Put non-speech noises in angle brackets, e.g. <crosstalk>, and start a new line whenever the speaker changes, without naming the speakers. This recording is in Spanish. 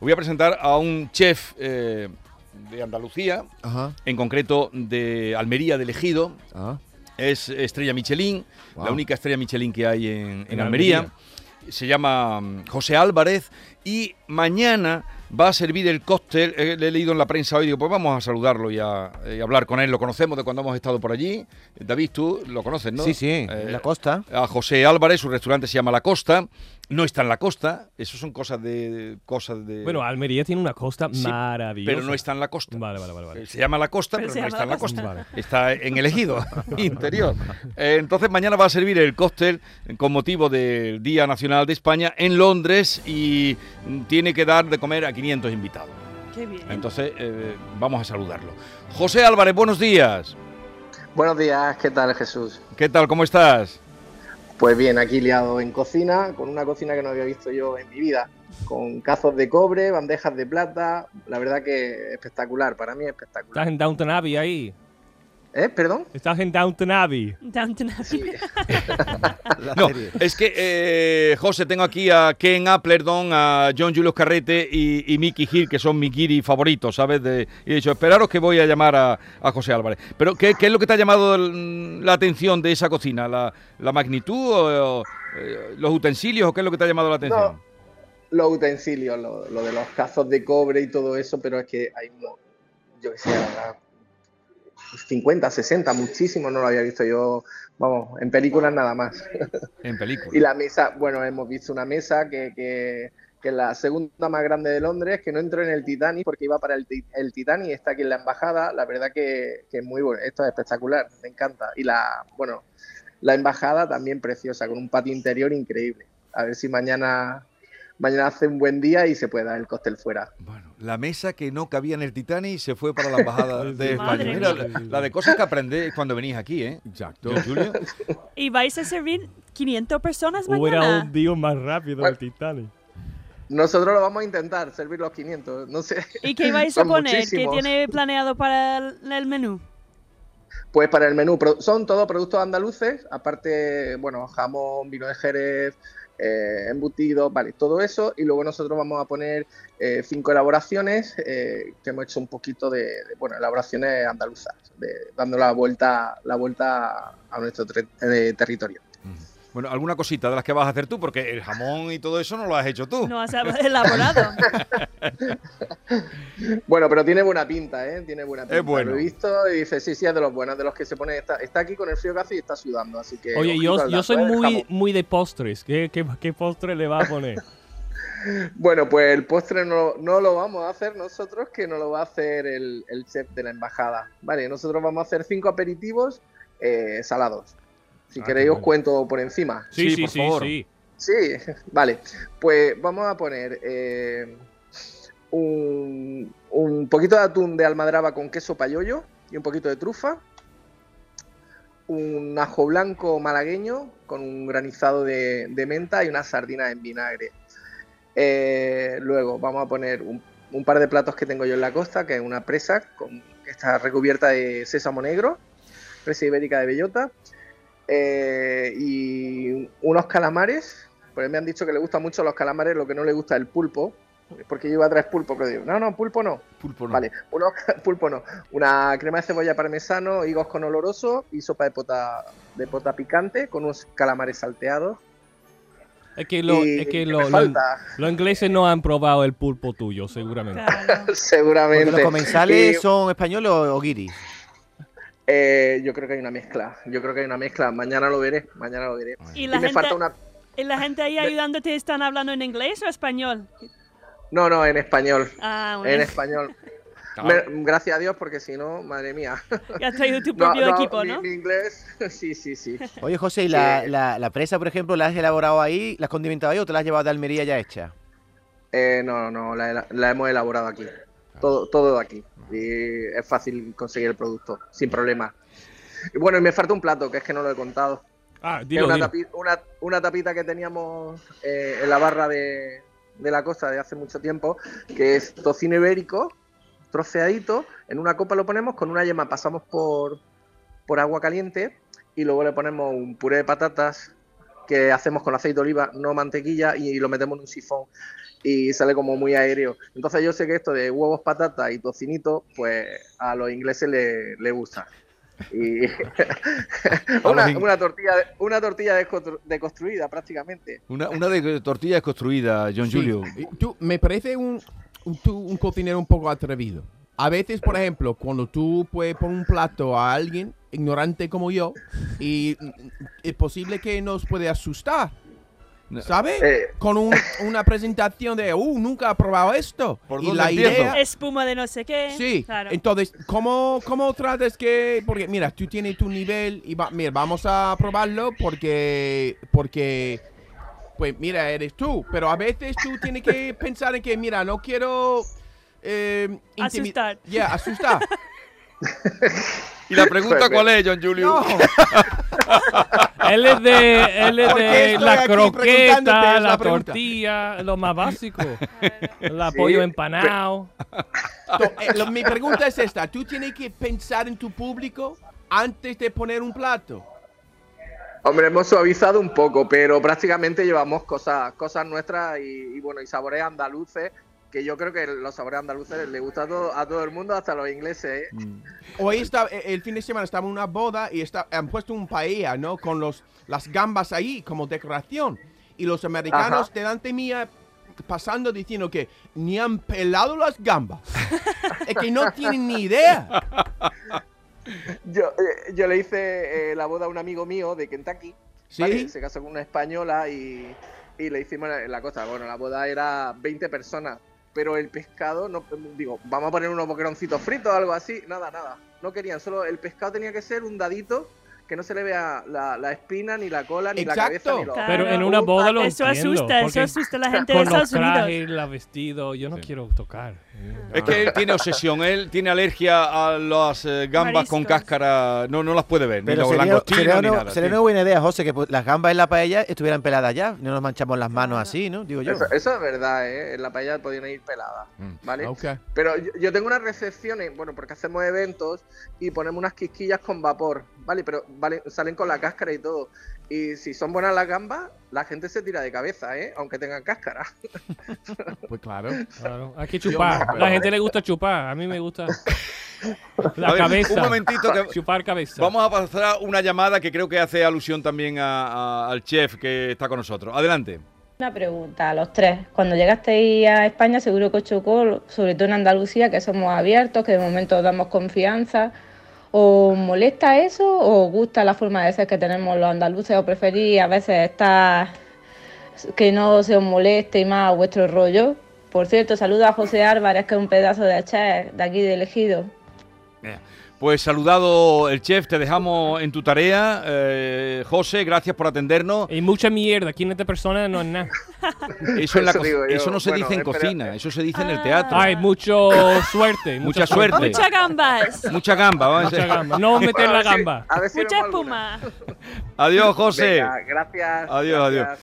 voy a presentar a un chef eh, de Andalucía,
Ajá.
en concreto de Almería de Ejido. Es estrella Michelin, la única estrella Michelin que hay en, en
En
Almería.
Almería.
Se llama mm, José Álvarez y mañana va a servir el cóctel. eh, le he leído en la prensa hoy, digo, pues vamos a saludarlo y a, y a hablar con él. Lo conocemos de cuando hemos estado por allí. David, tú lo conoces, ¿no?
Sí, sí,
Eh,
la costa.
a José Álvarez, su restaurante se llama La Costa. No está en la costa, eso son cosas de cosas de
Bueno, Almería tiene una costa
Sí,
maravillosa.
pero no está en la costa.
Vale, vale, vale. vale.
Se llama La Costa,
Pero
no está en
La
costa.
Vale.
Está en el ejido <laughs> interior. Eh, entonces mañana va a servir el cóctel con motivo del Día Nacional de España en Londres y tiene que dar de comer a 500 invitados.
Qué bien.
Entonces eh, vamos a saludarlo. José Álvarez, buenos días.
Buenos días, ¿qué tal Jesús?
¿Qué tal? ¿Cómo estás?
Pues bien, aquí liado en cocina, con una cocina que no había visto yo en mi vida, con cazos de cobre, bandejas de plata, la verdad que espectacular, para mí espectacular.
Estás en Downton Abbey ahí.
¿Eh? ¿Perdón?
Estás en Downton Abbey.
Downton Abbey.
Sí. <laughs>
No, es que, eh, José, tengo aquí a Ken Applerdon, a John Julius Carrete y, y Mickey Hill, que son mi guiri favoritos, ¿sabes? De- y he dicho, esperaros que voy a llamar a, a José Álvarez. Pero, ¿qué, qué es lo que te ha llamado la atención de esa cocina? ¿La, la magnitud o, o, eh, los utensilios o qué es lo que te ha llamado la atención?
No, los utensilios, lo, lo de los cazos de cobre y todo eso, pero es que hay uno, yo que sé, 50, 60, muchísimo, no lo había visto yo, vamos, en películas nada más. <laughs>
En película.
Y la mesa, bueno, hemos visto una mesa que, que, que es la segunda más grande de Londres, que no entró en el Titanic porque iba para el, el Titanic, está aquí en la embajada, la verdad que, que es muy bueno, esto es espectacular, me encanta. Y la, bueno, la embajada también preciosa, con un patio interior increíble. A ver si mañana, mañana hace un buen día y se puede dar el cóctel fuera.
Bueno, la mesa que no cabía en el Titanic se fue para la embajada <laughs> de España. Mira, la, la de cosas que aprendés cuando venís aquí, ¿eh?
Exacto.
Julio.
¿Y vais a servir 500 personas
Hubiera
mañana?
un día más rápido
Bueno.
el Titanic.
Nosotros lo vamos a intentar, servir los 500, no sé.
¿Y qué vais a <laughs> poner? ¿Qué tiene planeado para el, el menú?
Pues para el menú, son todos productos andaluces, aparte, bueno, jamón, vino de Jerez, eh, embutidos, vale, todo eso. Y luego nosotros vamos a poner eh, cinco elaboraciones eh, que hemos hecho un poquito de, bueno, elaboraciones andaluzas, de, dando la vuelta, la vuelta a nuestro eh, territorio.
Bueno, alguna cosita de las que vas a hacer tú, porque el jamón y todo eso no lo has hecho tú.
No has elaborado. <laughs>
Bueno, pero tiene buena pinta, ¿eh? Tiene buena pinta.
bueno.
Lo he visto y dice, sí, sí, es de los buenos, de los que se pone, está, está aquí con el frío que hace y está sudando, así que...
Oye, yo, soy
¿eh?
muy, muy de postres. ¿Qué, qué, qué postre le va a poner? <laughs>
Bueno, pues el postre no, no lo vamos a hacer nosotros, que no lo va a hacer el, el chef de la embajada. Vale, nosotros vamos a hacer cinco aperitivos eh, salados. Si
Ah,
queréis os
bueno.
cuento por encima.
Sí,
Sí,
sí,
por
sí,
favor.
sí.
Sí, <laughs> vale. Pues vamos a poner eh, un, un poquito de atún de almadraba con queso payollo y un poquito de trufa. Un ajo blanco malagueño con un granizado de, de menta y unas sardinas en vinagre. Eh, luego vamos a poner un, un par de platos que tengo yo en la costa, que es una presa con, que está recubierta de sésamo negro, presa ibérica de bellota, eh, y unos calamares. Pues me han dicho que le gustan mucho los calamares, lo que no le gusta es el pulpo, porque yo iba a traer pulpo, pero digo, no, no, pulpo no.
Pulpo no.
Vale, unos <laughs> pulpo no. Una crema de cebolla parmesano, higos con oloroso y sopa de pota, de pota picante con unos calamares salteados.
Es que, lo, es que
¿qué
lo- lo- los ingleses no han probado el pulpo tuyo, seguramente.
Claro. <laughs>
Porque
Seguramente.
los comensales
Y-
son españoles o, o guiris.
Eh, yo creo que hay una mezcla. Yo creo que hay una mezcla. Mañana lo veré. Mañana lo veré.
¿Y
Y
la,
me
gente,
falta una.
¿Y la gente ahí <laughs> ayudándote están hablando en inglés o español?
No, no, en español.
Ah, bueno.
En español. Me- gracias a Dios, porque si no, madre mía.
Ya has traído tu <laughs> propio
no,
equipo, ¿no?
mi inglés, <laughs> sí, sí, sí.
Oye, José, ¿y la,
Sí.
la, la presa, por ejemplo, la has elaborado ahí, la has condimentado ahí o te la has llevado de Almería ya hecha?
Eh, no, no, la, la hemos elaborado aquí. Todo, todo de aquí. Y es fácil conseguir el producto, sin problema. Y bueno, y me falta un plato, que es que no lo he contado.
Ah, dilo,
una,
dilo.
tapi- una- una tapita que teníamos eh, en la barra de, de la costa de hace mucho tiempo, que es tocino ibérico, troceadito, en una copa lo ponemos, con una yema pasamos por, por agua caliente y luego le ponemos un puré de patatas que hacemos con aceite de oliva, no mantequilla, y, lo metemos en un sifón y sale como muy aéreo. Entonces yo sé que esto de huevos, patatas y tocinito, pues a los ingleses les le gusta. Y <laughs> una, una tortilla, una tortilla deconstruida prácticamente.
Una, una de tortilla desconstruida, John
Sí.
Julio.
Tú, me parece un, un, tú, un cocinero un poco atrevido. A veces, por ejemplo, cuando tú puedes poner un plato a alguien ignorante como yo, y es posible que nos puede asustar. ¿sabes?
Eh.
Con un- una presentación de, uh, nunca he probado esto.
¿Por
y
dónde
la
empiezo?
idea...
Espuma de no sé qué.
Sí,
Claro.
entonces, ¿cómo, ¿cómo tratas que...? Porque, mira, tú tienes tu nivel y va- mira, vamos a probarlo porque... Porque... Pues mira, eres tú, pero a veces tú tienes que pensar en que, mira, no quiero... Eh,
Asustar.
Ya, asustar. <laughs>
¿Y la pregunta cuál es, John Julio?
No, <laughs>
Él es de, él es
¿Por qué
de la croqueta, la
pregunta?
tortilla, lo más básico. <laughs> El
Sí,
pollo empanado.
no, eh, lo- mi pregunta es esta. Tú tienes que pensar en tu público antes de poner un plato.
Hombre, hemos suavizado un poco, pero prácticamente llevamos cosas, cosas nuestras y, y bueno, y sabores andaluces, que yo creo que los sabores andaluces les gusta a todo, a todo el mundo, hasta a los ingleses. ¿eh?
Mm.
Hoy está, eh, el fin de semana estaba en una boda y está, han puesto un paella, ¿no? Con los, las gambas ahí como decoración. Y los americanos
Ajá.
delante mía pasando diciendo que ni han pelado las gambas. <laughs> es que no tienen ni idea.
Yo, eh, yo le hice eh, la boda a un amigo mío de Kentucky,
Sí.
¿vale? se casó con una española y, y le hicimos en la costa. Bueno, la boda era 20 personas, pero el pescado, no digo, vamos a poner unos boqueroncitos fritos o algo así, nada, nada. No querían, solo el pescado tenía que ser un dadito que no se le vea la, la espina, ni la cola, ni la
Exacto.
cabeza, ni los
Claro.
Pero en una boda lo
Eso
entiendo.
asusta, eso
porque
asusta a la gente de
Con los
Estados Unidos.
trajes, la vestido, yo no
Sí.
quiero tocar.
Es que él tiene obsesión, él tiene alergia a las eh, gambas con cáscara, no, no las puede ver,
Pero
ni los
sería,
langostinos
sería
ni
una,
nada.
sería una buena idea, José, que las gambas en la paella estuvieran peladas ya. No nos manchamos las manos así, ¿no? Digo yo.
Eso, eso es verdad, ¿eh? En la paella podían ir peladas,
Mm.
¿vale?
Ok.
Pero yo, yo tengo unas recepciones, bueno, porque hacemos eventos y ponemos unas quisquillas con vapor, ¿vale? Pero vale, salen con la cáscara y todo. Y si son buenas las gambas, la gente se tira de cabeza, ¿eh? Aunque tengan cáscara. <laughs>
Pues claro.
Claro, hay que chupar.
no, pero-
La gente le gusta chupar. A mí me gusta <laughs> la
A ver,
cabeza.
Un momentito que <laughs>
Chupar cabeza.
vamos a pasar una llamada que creo que hace alusión también a- a- al chef que está con nosotros. Adelante.
Una pregunta a los tres. Cuando llegasteis a España, seguro que os chocó, sobre todo en Andalucía, que somos abiertos, que de momento os damos confianza. ¿Os molesta eso o gusta la forma de ser que tenemos los andaluces o preferís a veces estar que no se os moleste y más vuestro rollo? Por cierto, saludo a José Álvarez, que es un pedazo de chef de aquí de Elegido.
Pues saludado el chef, te dejamos en tu tarea. Eh, José, gracias por atendernos.
Y mucha mierda. Aquí en esta persona no es nada. <laughs>
Eso, en la
Eso yo.
no se
Bueno,
dice en
espera.
cocina, eso se dice en el
Ah.
teatro.
Hay mucho suerte.
Mucha suerte.
Muchas gambas.
Mucha gamba. vamos a
Mucha
decir.
gamba. No meter
Bueno,
la
si-
gamba.
si
Mucha
alguna.
espuma.
Adiós, José.
Venga, gracias.
Adiós, adiós.